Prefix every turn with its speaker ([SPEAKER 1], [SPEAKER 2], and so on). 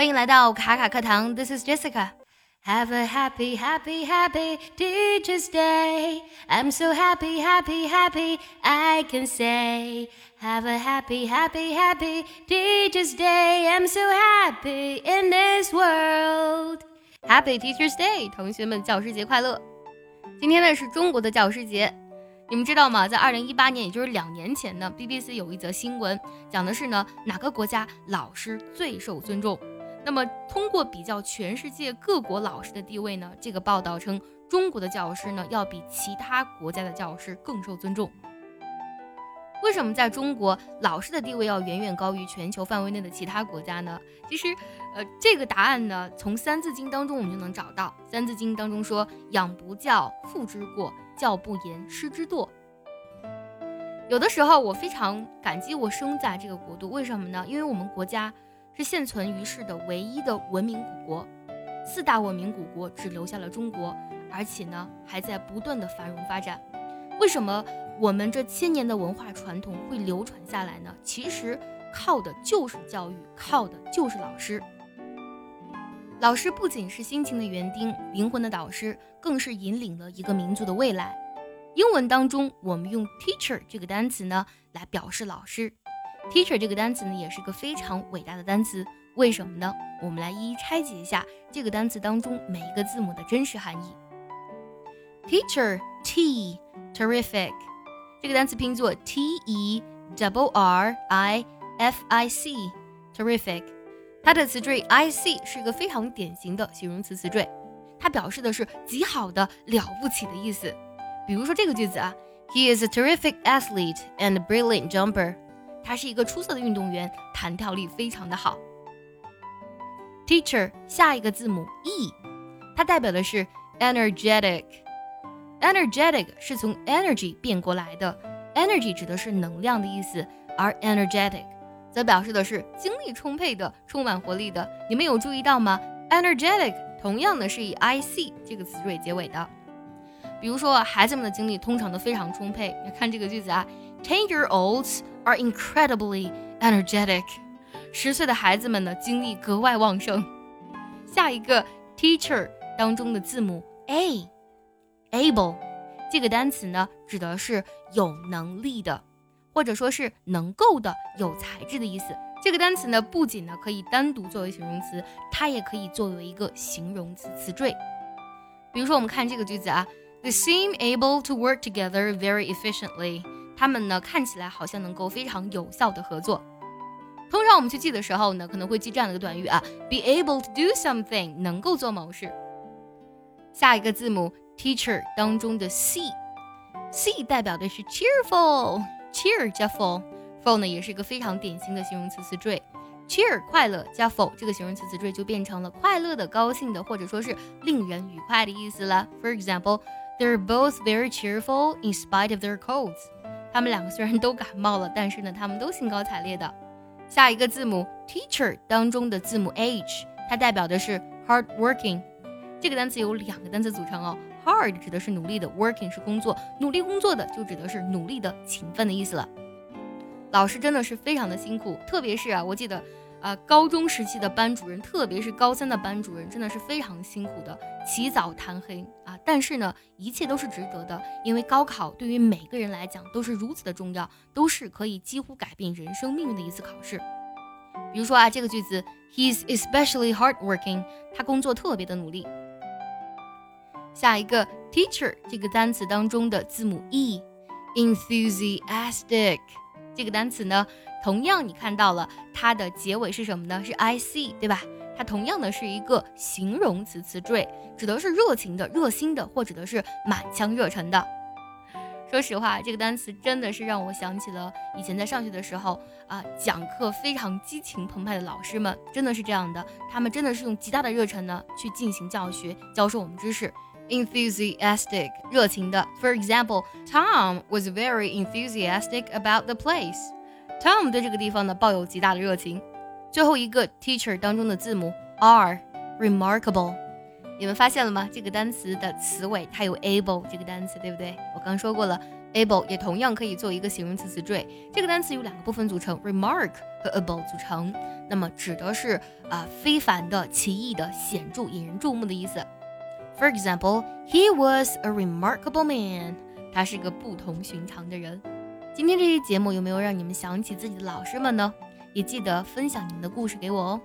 [SPEAKER 1] 欢迎来到卡卡课堂，This is Jessica。Have a happy, happy, happy Teacher's Day. I'm so happy, happy, happy, I can say. Have a happy, happy, happy Teacher's Day. I'm so happy in this world. Happy Teacher's Day，同学们，教师节快乐！今天呢是中国的教师节，你们知道吗？在二零一八年，也就是两年前呢，BBC 有一则新闻，讲的是呢哪个国家老师最受尊重。 那么，通过比较全世界各国老师的地位呢，这个报道称，中国的教师呢要比其他国家的教师更受尊重。为什么在中国老师的地位要远远高于全球范围内的其他国家呢？其实，呃，这个答案呢，从《三字经》当中我们就能找到。《三字经》当中说：“养不教，父之过；教不严，师之惰。”有的时候，我非常感激我生在这个国度，为什么呢？因为我们国家。是现存于世的唯一的文明古国，四大文明古国只留下了中国，而且呢还在不断的繁荣发展。为什么我们这千年的文化传统会流传下来呢？其实靠的就是教育，靠的就是老师。老师不仅是辛勤的园丁、灵魂的导师，更是引领了一个民族的未来。英文当中，我们用 teacher 这个单词呢来表示老师。Teacher 这个单词呢，也是个非常伟大的单词。为什么呢？我们来一一拆解一下这个单词当中每一个字母的真实含义。Teacher T terrific 这个单词拼作 T E double R I F I C terrific，它的词缀 I C 是一个非常典型的形容词词缀，它表示的是极好的、了不起的意思。比如说这个句子啊，He is a terrific athlete and a brilliant jumper。他是一个出色的运动员，弹跳力非常的好。Teacher 下一个字母 E，它代表的是 energetic。energetic 是从 energy 变过来的，energy 指的是能量的意思，而 energetic 则表示的是精力充沛的、充满活力的。你们有注意到吗？energetic 同样的是以 ic 这个词缀结尾的。比如说，孩子们的精力通常都非常充沛。你看这个句子啊，ten-year-olds。Are incredibly energetic。十岁的孩子们呢，精力格外旺盛。下一个 teacher 当中的字母 a，able 这个单词呢，指的是有能力的，或者说是能够的、有才智的意思。这个单词呢，不仅呢可以单独作为形容词，它也可以作为一个形容词词缀。比如说，我们看这个句子啊，They seem able to work together very efficiently。他们呢看起来好像能够非常有效的合作。通常我们去记的时候呢，可能会记这样的一个短语啊，be able to do something，能够做某事。下一个字母 teacher 当中的 c，c 代表的是 cheerful，cheer 加 full，full 呢也是一个非常典型的形容词词缀。cheer 快乐加 ful 这个形容词词缀就变成了快乐的、高兴的，或者说是令人愉快的意思了。For example，they're both very cheerful in spite of their colds。他们两个虽然都感冒了，但是呢，他们都兴高采烈的。下一个字母 teacher 当中的字母 h，它代表的是 hard working。这个单词有两个单词组成哦，hard 指的是努力的，working 是工作，努力工作的就指的是努力的、勤奋的意思了。老师真的是非常的辛苦，特别是啊，我记得。啊，高中时期的班主任，特别是高三的班主任，真的是非常辛苦的，起早贪黑啊。但是呢，一切都是值得的，因为高考对于每个人来讲都是如此的重要，都是可以几乎改变人生命运的一次考试。比如说啊，这个句子，He's especially hardworking，他工作特别的努力。下一个，teacher 这个单词当中的字母 e，enthusiastic 这个单词呢？同样，你看到了它的结尾是什么呢？是 i c，对吧？它同样的是一个形容词词缀，指的是热情的、热心的，或指的是满腔热忱的。说实话，这个单词真的是让我想起了以前在上学的时候啊，讲课非常激情澎湃的老师们，真的是这样的，他们真的是用极大的热忱呢去进行教学、教授我们知识，enthusiastic，热情的。For example, Tom was very enthusiastic about the place. Tom 对这个地方呢抱有极大的热情。最后一个 teacher 当中的字母 R，remarkable，你们发现了吗？这个单词的词尾它有 able 这个单词，对不对？我刚说过了 able 也同样可以做一个形容词词缀。这个单词由两个部分组成，remark 和 able 组成。那么指的是啊非凡的、奇异的、显著、引人注目的意思。For example, he was a remarkable man. 他是个不同寻常的人。今天这期节目有没有让你们想起自己的老师们呢？也记得分享你们的故事给我哦。